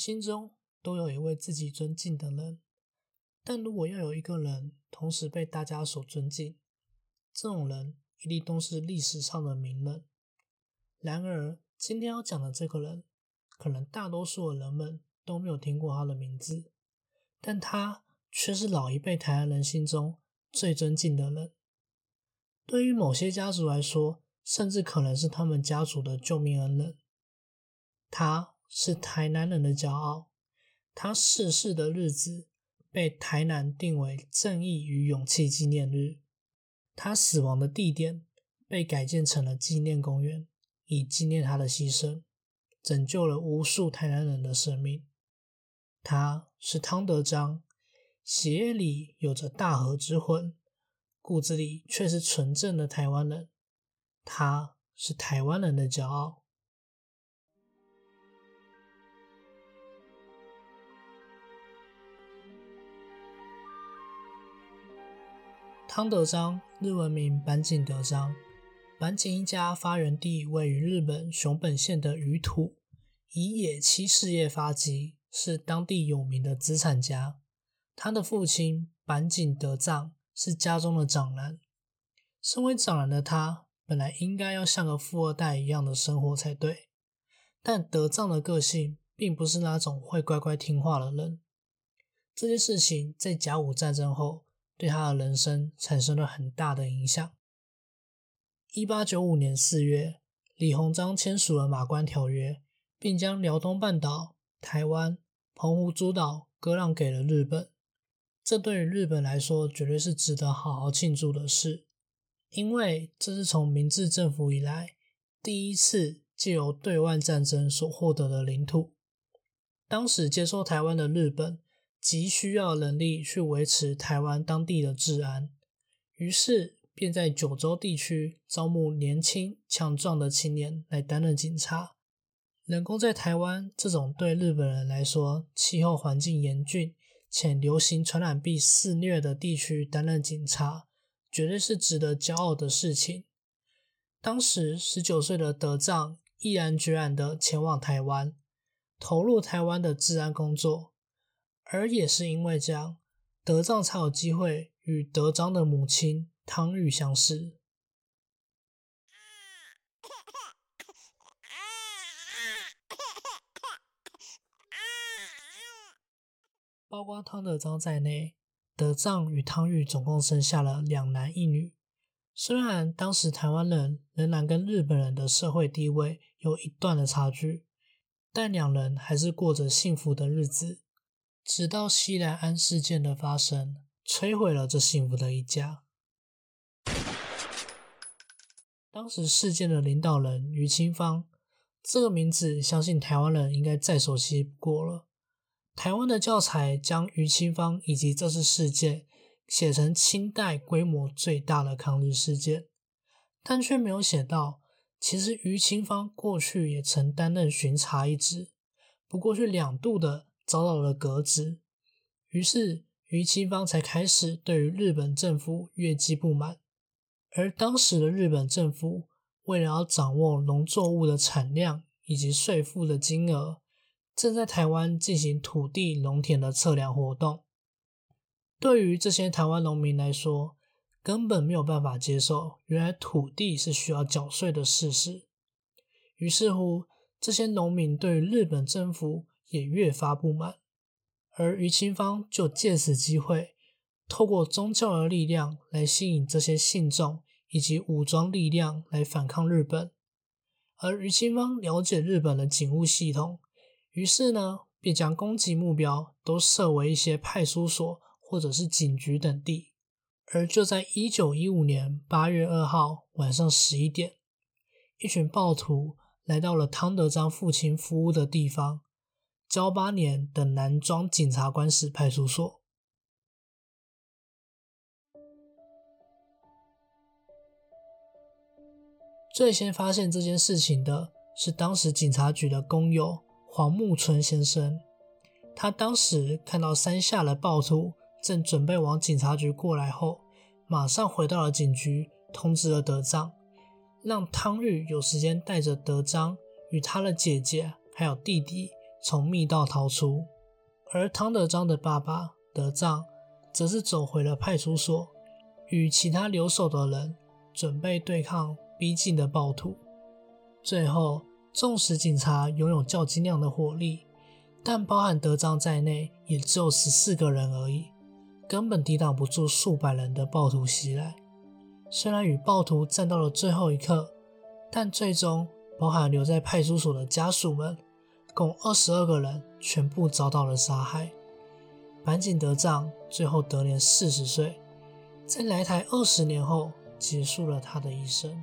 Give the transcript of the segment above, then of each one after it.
心中都有一位自己尊敬的人，但如果要有一个人同时被大家所尊敬，这种人一定都是历史上的名人。然而，今天要讲的这个人，可能大多数的人们都没有听过他的名字，但他却是老一辈台湾人心中最尊敬的人。对于某些家族来说，甚至可能是他们家族的救命恩人。他。是台南人的骄傲。他逝世的日子被台南定为正义与勇气纪念日。他死亡的地点被改建成了纪念公园，以纪念他的牺牲，拯救了无数台南人的生命。他是汤德章，血液里有着大和之魂，骨子里却是纯正的台湾人。他是台湾人的骄傲。汤德章，日文名板井德章。板井一家发源地位于日本熊本县的鱼土，以野漆事业发迹，是当地有名的资产家。他的父亲板井德藏是家中的长男。身为长男的他，本来应该要像个富二代一样的生活才对。但德藏的个性并不是那种会乖乖听话的人。这件事情在甲午战争后。对他的人生产生了很大的影响。一八九五年四月，李鸿章签署了《马关条约》，并将辽东半岛、台湾、澎湖诸岛割让给了日本。这对于日本来说，绝对是值得好好庆祝的事，因为这是从明治政府以来第一次借由对外战争所获得的领土。当时接收台湾的日本。急需要人力去维持台湾当地的治安，于是便在九州地区招募年轻强壮的青年来担任警察。能够在台湾这种对日本人来说气候环境严峻且流行传染病肆虐的地区担任警察，绝对是值得骄傲的事情。当时十九岁的德藏毅然决然地前往台湾，投入台湾的治安工作。而也是因为这样，德藏才有机会与德章的母亲汤玉相识。包括汤德章在内，德藏与汤玉总共生下了两男一女。虽然当时台湾人仍然跟日本人的社会地位有一段的差距，但两人还是过着幸福的日子。直到西来安事件的发生，摧毁了这幸福的一家。当时事件的领导人于清芳，这个名字相信台湾人应该再熟悉不过了。台湾的教材将于清芳以及这次事件写成清代规模最大的抗日事件，但却没有写到，其实于清芳过去也曾担任巡查一职，不过是两度的。遭到了革职，于是于清芳才开始对于日本政府越级不满。而当时的日本政府为了要掌握农作物的产量以及税负的金额，正在台湾进行土地农田的测量活动。对于这些台湾农民来说，根本没有办法接受原来土地是需要缴税的事实。于是乎，这些农民对于日本政府。也越发不满，而于清芳就借此机会，透过宗教的力量来吸引这些信众以及武装力量来反抗日本。而于清芳了解日本的警务系统，于是呢，便将攻击目标都设为一些派出所或者是警局等地。而就在一九一五年八月二号晚上十一点，一群暴徒来到了汤德章父亲服务的地方。交八年的南庄警察官室派出所，最先发现这件事情的是当时警察局的工友黄木村先生。他当时看到山下的暴徒正准备往警察局过来后，马上回到了警局，通知了德章，让汤玉有时间带着德章与他的姐姐还有弟弟。从密道逃出，而汤德章的爸爸德藏则是走回了派出所，与其他留守的人准备对抗逼近的暴徒。最后，纵使警察拥有较精良的火力，但包含德章在内，也只有十四个人而已，根本抵挡不住数百人的暴徒袭来。虽然与暴徒战到了最后一刻，但最终包含留在派出所的家属们。共二十二个人全部遭到了杀害。板井德藏最后得年四十岁，在来台二十年后结束了他的一生。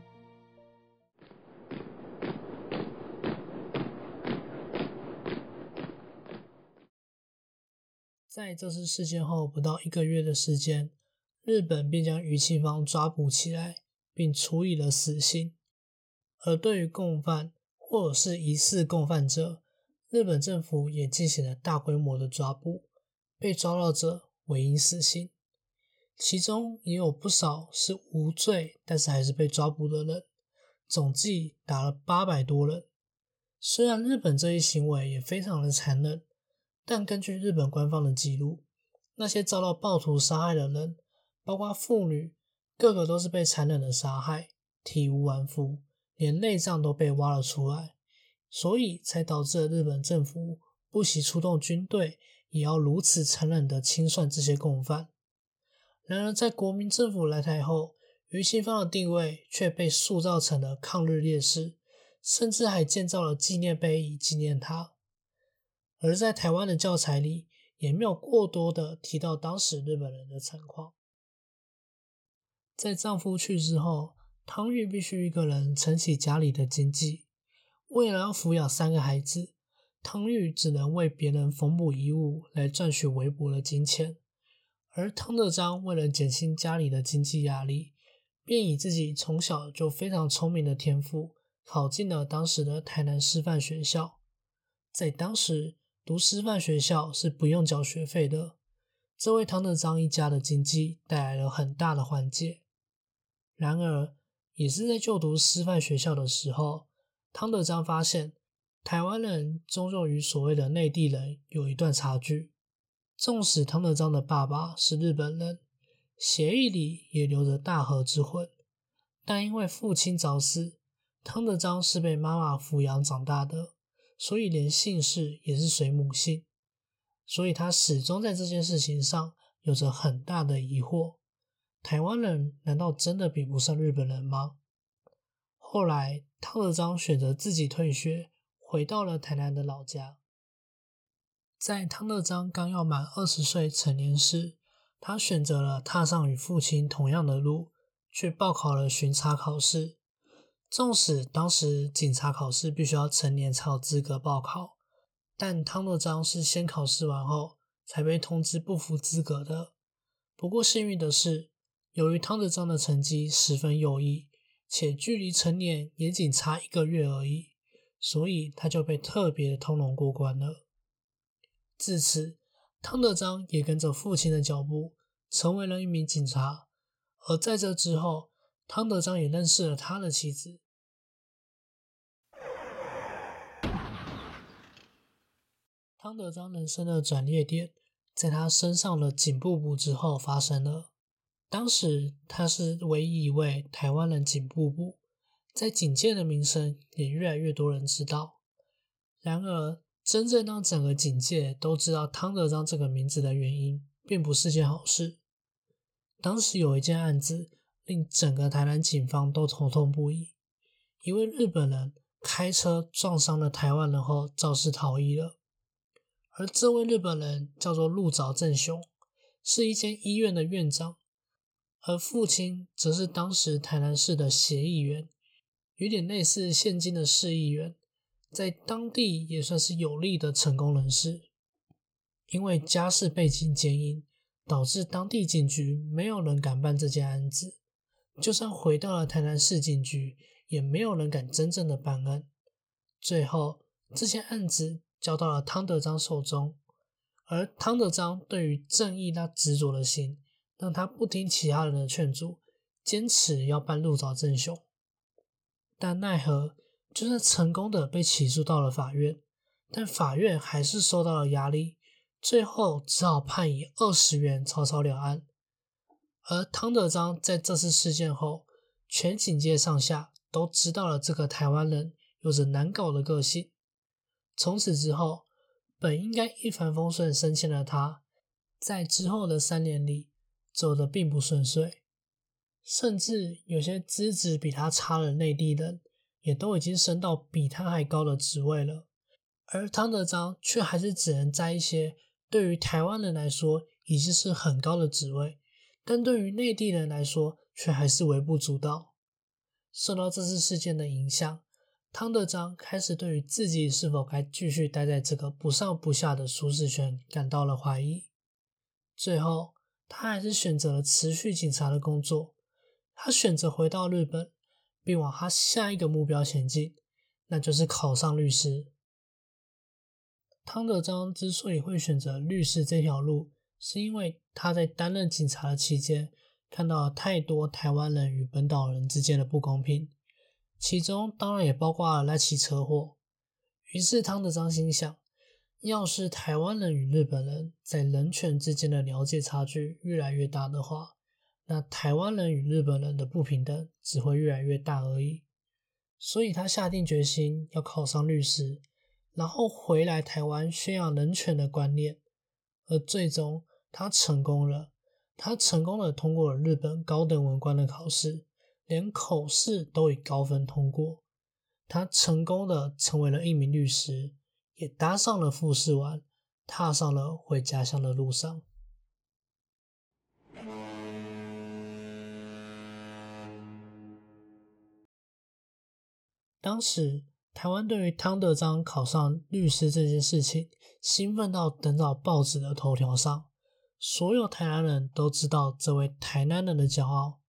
在这次事件后不到一个月的时间，日本便将余庆芳抓捕起来，并处以了死刑。而对于共犯或者是疑似共犯者，日本政府也进行了大规模的抓捕，被抓到者委因死刑，其中也有不少是无罪，但是还是被抓捕的人，总计达了八百多人。虽然日本这一行为也非常的残忍，但根据日本官方的记录，那些遭到暴徒杀害的人，包括妇女，个个都是被残忍的杀害，体无完肤，连内脏都被挖了出来。所以才导致了日本政府不惜出动军队，也要如此残忍的清算这些共犯。然而，在国民政府来台后，余庆芳的地位却被塑造成了抗日烈士，甚至还建造了纪念碑以纪念他。而在台湾的教材里，也没有过多的提到当时日本人的惨况。在丈夫去世后，汤玉必须一个人撑起家里的经济。为了要抚养三个孩子，汤玉只能为别人缝补衣物来赚取微薄的金钱。而汤德章为了减轻家里的经济压力，便以自己从小就非常聪明的天赋，考进了当时的台南师范学校。在当时，读师范学校是不用缴学费的，这为汤德章一家的经济带来了很大的缓解。然而，也是在就读师范学校的时候。汤德章发现，台湾人终究与所谓的内地人有一段差距。纵使汤德章的爸爸是日本人，协议里也留着大和之魂，但因为父亲早死，汤德章是被妈妈抚养长大的，所以连姓氏也是随母姓。所以他始终在这件事情上有着很大的疑惑：台湾人难道真的比不上日本人吗？后来。汤德章选择自己退学，回到了台南的老家。在汤德章刚要满二十岁成年时，他选择了踏上与父亲同样的路，去报考了巡查考试。纵使当时警察考试必须要成年才有资格报考，但汤德章是先考试完后才被通知不符资格的。不过幸运的是，由于汤德章的成绩十分优异。且距离成年也仅差一个月而已，所以他就被特别通融过关了。自此，汤德章也跟着父亲的脚步，成为了一名警察。而在这之后，汤德章也认识了他的妻子。汤德章人生的转捩点，在他升上了警部部之后发生了。当时他是唯一一位台湾人警部部，在警界的名声也越来越多人知道。然而，真正让整个警界都知道汤德章这个名字的原因，并不是件好事。当时有一件案子令整个台南警方都头痛不已：一位日本人开车撞伤了台湾人后肇事逃逸了，而这位日本人叫做鹿沼正雄，是一间医院的院长。而父亲则是当时台南市的协议员，有点类似现今的市议员，在当地也算是有力的成功人士。因为家世背景坚硬，导致当地警局没有人敢办这件案子。就算回到了台南市警局，也没有人敢真正的办案。最后，这件案子交到了汤德章手中，而汤德章对于正义那执着的心。让他不听其他人的劝阻，坚持要办鹿沼正雄，但奈何就算成功的被起诉到了法院，但法院还是受到了压力，最后只好判以二十元草草了案。而汤德章在这次事件后，全警界上下都知道了这个台湾人有着难搞的个性。从此之后，本应该一帆风顺升迁的他，在之后的三年里走得并不顺遂，甚至有些资质比他差的内地人，也都已经升到比他还高的职位了。而汤德章却还是只能在一些对于台湾人来说已经是很高的职位。但对于内地人来说，却还是微不足道。受到这次事件的影响，汤德章开始对于自己是否该继续待在这个不上不下的舒适圈感到了怀疑。最后，他还是选择了持续警察的工作。他选择回到日本，并往他下一个目标前进，那就是考上律师。汤德章之所以会选择律师这条路，是因为他在担任警察的期间，看到了太多台湾人与本岛人之间的不公平，其中当然也包括了那起车祸。于是汤德章心想，要是台湾人与日本人在人权之间的了解差距越来越大的话，那台湾人与日本人的不平等只会越来越大而已。所以他下定决心要考上律师，然后回来台湾宣扬人权的观念。而最终，他成功了。他成功的通过了日本高等文官的考试，连口试都以高分通过。他成功的成为了一名律师，也搭上了富士丸，踏上了回家乡的路上。当时，台湾对于汤德章考上律师这件事情。兴奋到登到报纸的头条上，所有台南人都知道这位台南人的骄傲。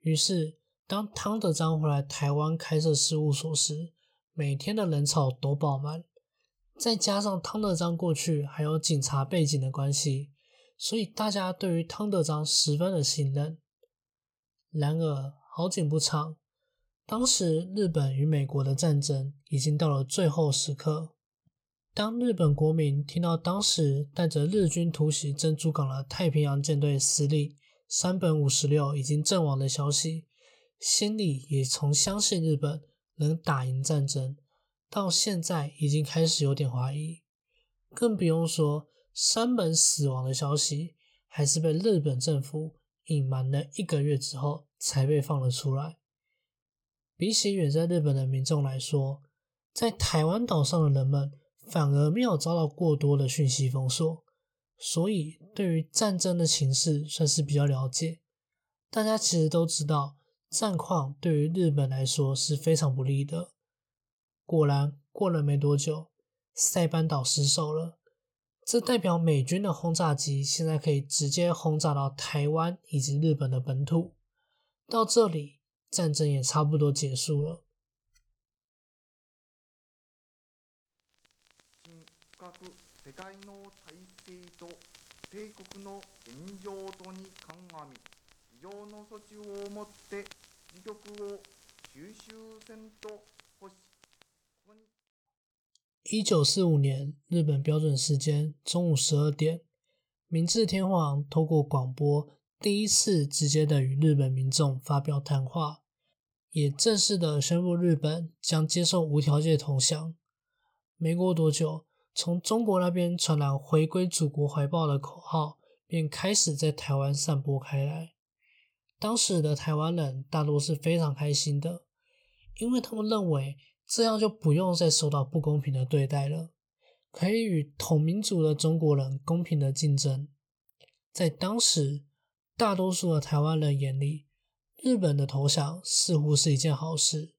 于是，当汤德章回来台湾开设事务所时，每天的人潮都爆满。再加上汤德章过去还有警察背景的关系，所以大家对于汤德章十分的信任。然而，好景不长，当时日本与美国的战争已经到了最后时刻。当日本国民听到当时带着日军突袭珍珠港的太平洋舰队司令山本五十六已经阵亡的消息，心里也从相信日本能打赢战争，到现在已经开始有点怀疑。更不用说山本死亡的消息，还是被日本政府隐瞒了一个月之后才被放了出来。比起远在日本的民众来说，在台湾岛上的人们。反而没有遭到过多的讯息封锁，所以对于战争的情势算是比较了解。大家其实都知道，战况对于日本来说是非常不利的。果然，过了没多久，塞班岛失守了，这代表美军的轰炸机现在可以直接轰炸到台湾以及日本的本土。到这里，战争也差不多结束了。一九四五年，日本标准时间中午十二点，明治天皇透过广播第一次直接的与日本民众发表谈话，也正式的宣布日本将接受无条件投降。没过多久。从中国那边传来“回归祖国怀抱”的口号，便开始在台湾散播开来。当时的台湾人大多是非常开心的，因为他们认为这样就不用再受到不公平的对待了，可以与同民族的中国人公平的竞争。在当时，大多数的台湾人眼里，日本的投降似乎是一件好事。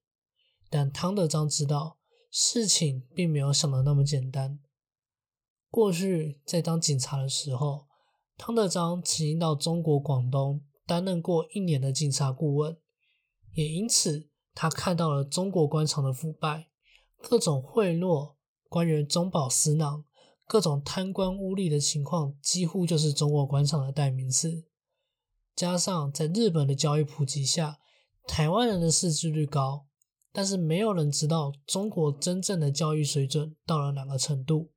但汤德章知道。事情并没有想的那么简单。过去在当警察的时候，汤德章曾经到中国广东担任过一年的警察顾问，也因此他看到了中国官场的腐败，各种贿赂、官员中饱私囊、各种贪官污吏的情况，几乎就是中国官场的代名词。加上在日本的教育普及下，台湾人的识字率高。但是没有人知道中国真正的教育水准到了哪个程度。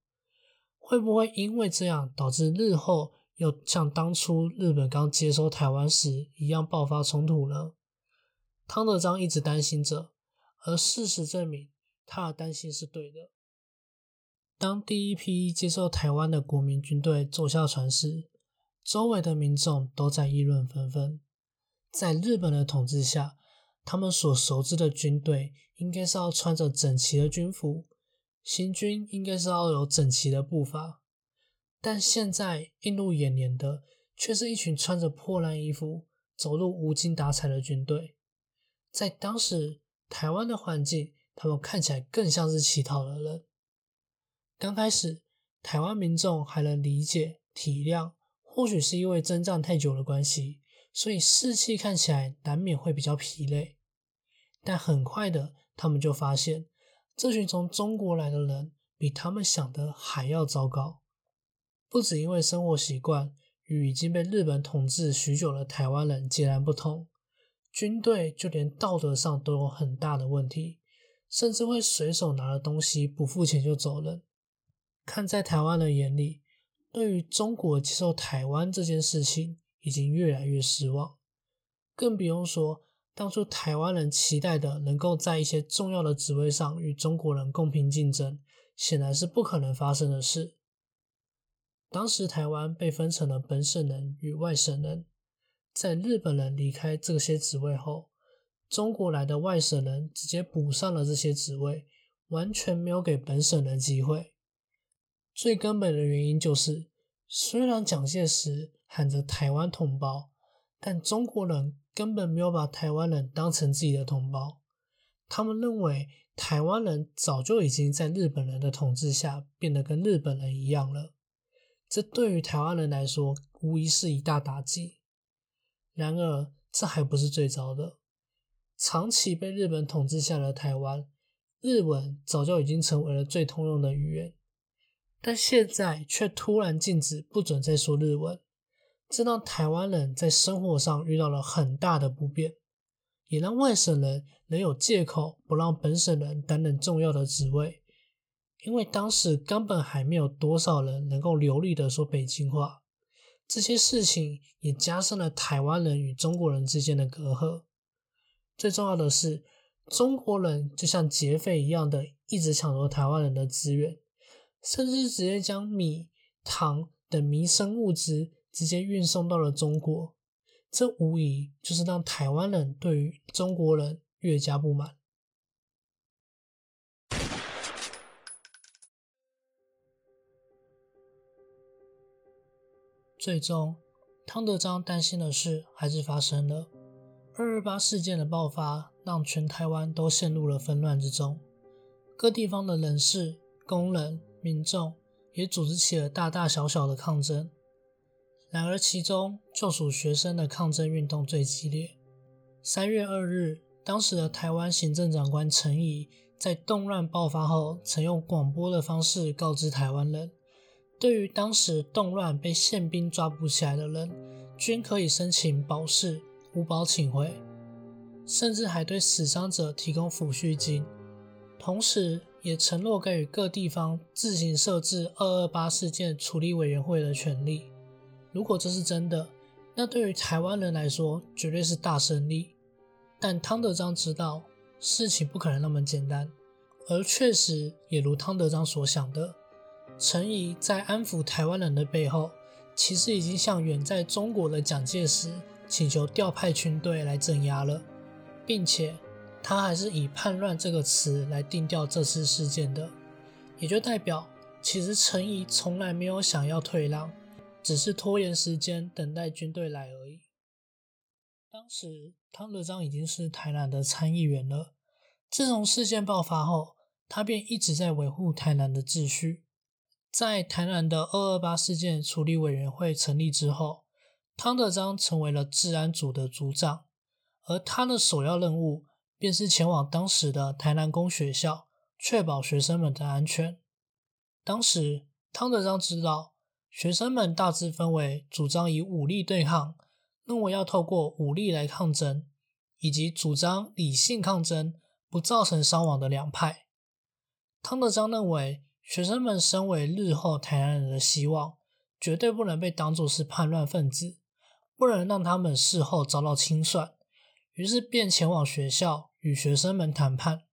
会不会因为这样导致日后又像当初日本刚接收台湾时一样爆发冲突呢？汤德章一直担心着，而事实证明他的担心是对的。当第一批接受台湾的国民军队坐下船时，周围的民众都在议论纷纷。在日本的统治下，他们所熟知的军队应该是要穿着整齐的军服。行军应该是要有整齐的步伐，但现在映入眼帘的却是一群穿着破烂衣服、走路无精打采的军队。在当时台湾的环境，他们看起来更像是乞讨的人。刚开始，台湾民众还能理解体谅，或许是因为征战太久的关系，所以士气看起来难免会比较疲累。但很快的，他们就发现。这群从中国来的人比他们想的还要糟糕，不止因为生活习惯与已经被日本统治许久的台湾人截然不同，军队就连道德上都有很大的问题，甚至会随手拿了东西不付钱就走人。看在台湾人眼里，对于中国接受台湾这件事情已经越来越失望，更不用说。当初台湾人期待的能够在一些重要的职位上与中国人公平竞争，显然是不可能发生的事。当时台湾被分成了本省人与外省人，在日本人离开这些职位后，中国来的外省人直接补上了这些职位，完全没有给本省人机会。最根本的原因就是，虽然蒋介石喊着台湾同胞，但中国人。根本没有把台湾人当成自己的同胞，他们认为台湾人早就已经在日本人的统治下变得跟日本人一样了。这对于台湾人来说，无疑是一大打击。然而，这还不是最糟的。长期被日本统治下的台湾，日文早就已经成为了最通用的语言，但现在却突然禁止不准再说日文。这让台湾人在生活上遇到了很大的不便，也让外省人能有借口不让本省人担任重要的职位，因为当时根本还没有多少人能够流利的说北京话。这些事情也加深了台湾人与中国人之间的隔阂。最重要的是，中国人就像劫匪一样的一直抢夺台湾人的资源，甚至直接将米、糖等民生物资。直接运送到了中国，这无疑就是让台湾人对于中国人越加不满。最终，汤德章担心的事还是发生了。二二八事件的爆发，让全台湾都陷入了纷乱之中，各地方的人士、工人、民众也组织起了大大小小的抗争。然而，其中就属学生的抗争运动最激烈。三月二日，当时的台湾行政长官陈仪在动乱爆发后，曾用广播的方式告知台湾人，对于当时动乱被宪兵抓捕起来的人，均可以申请保释、无保请回，甚至还对死伤者提供抚恤金，同时也承诺给予各地方自行设置二二八事件处理委员会的权利。如果这是真的，那对于台湾人来说绝对是大胜利。但汤德章知道事情不可能那么简单，而确实也如汤德章所想的，陈仪在安抚台湾人的背后，其实已经向远在中国的蒋介石请求调派军队来镇压了，并且他还是以叛乱这个词来定调这次事件的，也就代表其实陈仪从来没有想要退让。只是拖延时间，等待军队来而已。当时汤德章已经是台南的参议员了。自从事件爆发后，他便一直在维护台南的秩序。在台南的二二八事件处理委员会成立之后，汤德章成为了治安组的组长，而他的首要任务便是前往当时的台南公学校，确保学生们的安全。当时汤德章知道。学生们大致分为主张以武力对抗，认为要透过武力来抗争，以及主张理性抗争，不造成伤亡的两派。汤德章认为，学生们身为日后台南人的希望，绝对不能被当作是叛乱分子，不能让他们事后遭到清算。于是便前往学校与学生们谈判。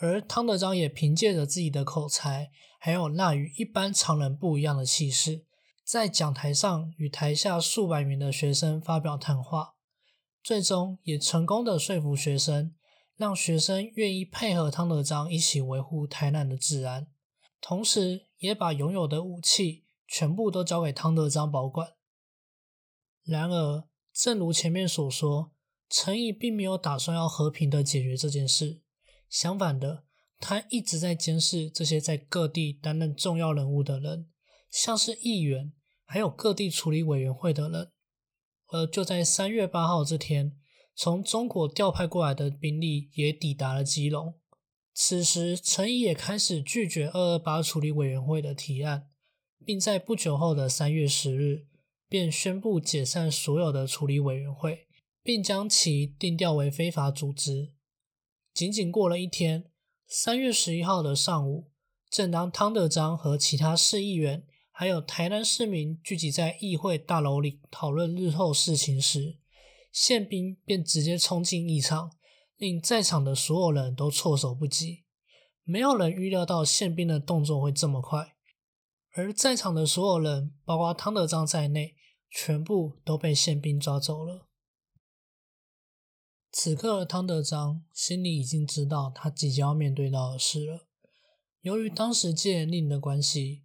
而汤德章也凭借着自己的口才，还有那与一般常人不一样的气势，在讲台上与台下数百名的学生发表谈话，最终也成功的说服学生。让学生愿意配合汤德章一起维护台南的治安，同时也把拥有的武器全部都交给汤德章保管。然而，正如前面所说，陈毅并没有打算要和平的解决这件事，相反的，他一直在监视这些在各地担任重要人物的人，像是议员，还有各地处理委员会的人。而就在三月八号这天。从中国调派过来的兵力也抵达了基隆。此时，陈怡也开始拒绝二二八处理委员会的提案，并在不久后的三月十日便宣布解散所有的处理委员会，并将其定调为非法组织。仅仅过了一天，三月十一号的上午，正当汤德章和其他市议员还有台南市民聚集在议会大楼里讨论日后事情时，宪兵便直接冲进议场，令在场的所有人都措手不及。没有人预料到宪兵的动作会这么快，而在场的所有人，包括汤德章在内，全部都被宪兵抓走了。此刻，汤德章心里已经知道他即将要面对到的事了。由于当时戒严令的关系，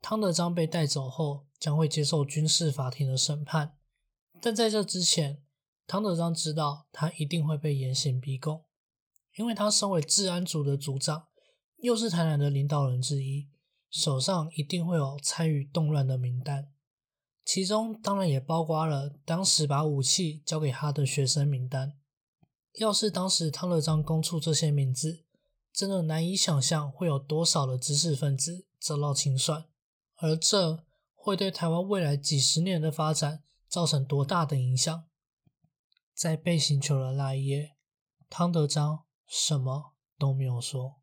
汤德章被带走后将会接受军事法庭的审判，但在这之前。汤德章知道他一定会被严刑逼供，因为他身为治安组的组长，又是台南的领导人之一，手上一定会有参与动乱的名单，其中当然也包括了当时把武器交给他的学生名单。要是当时汤德章供出这些名字，真的难以想象会有多少的知识分子遭到清算，而这会对台湾未来几十年的发展造成多大的影响。在被刑求的那一夜，汤德章什么都没有说。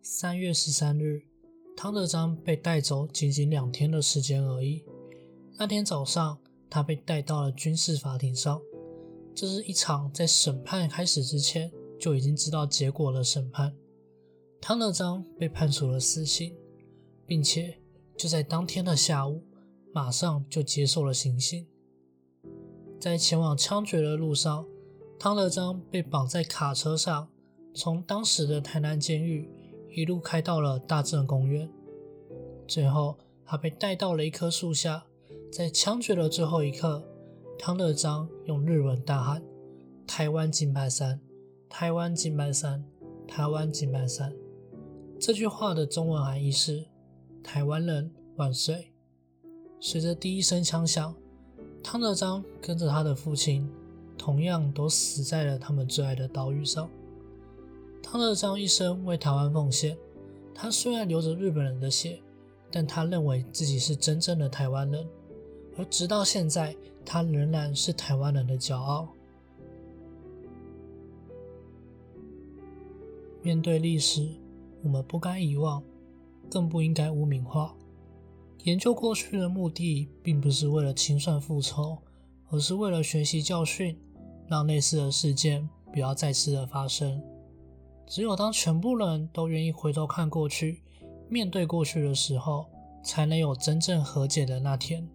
三月十三日，汤德章被带走，仅仅两天的时间而已。那天早上，他被带到了军事法庭上。这是一场在审判开始之前就已经知道结果的审判。汤德章被判处了死刑。并且就在当天的下午，马上就接受了行刑。在前往枪决的路上，汤德章被绑在卡车上，从当时的台南监狱一路开到了大正公园。最后，他被带到了一棵树下，在枪决的最后一刻，汤德章用日文大喊：“台湾金牌山，台湾金牌山，台湾金牌山。”这句话的中文含义是。台湾人万岁！随着第一声枪响，汤德章跟着他的父亲，同样都死在了他们最爱的岛屿上。汤德章一生为台湾奉献，他虽然流着日本人的血，但他认为自己是真正的台湾人，而直到现在，他仍然是台湾人的骄傲。面对历史，我们不该遗忘。更不应该污名化。研究过去的目的，并不是为了清算复仇，而是为了学习教训，让类似的事件不要再次的发生。只有当全部人都愿意回头看过去，面对过去的时候，才能有真正和解的那天。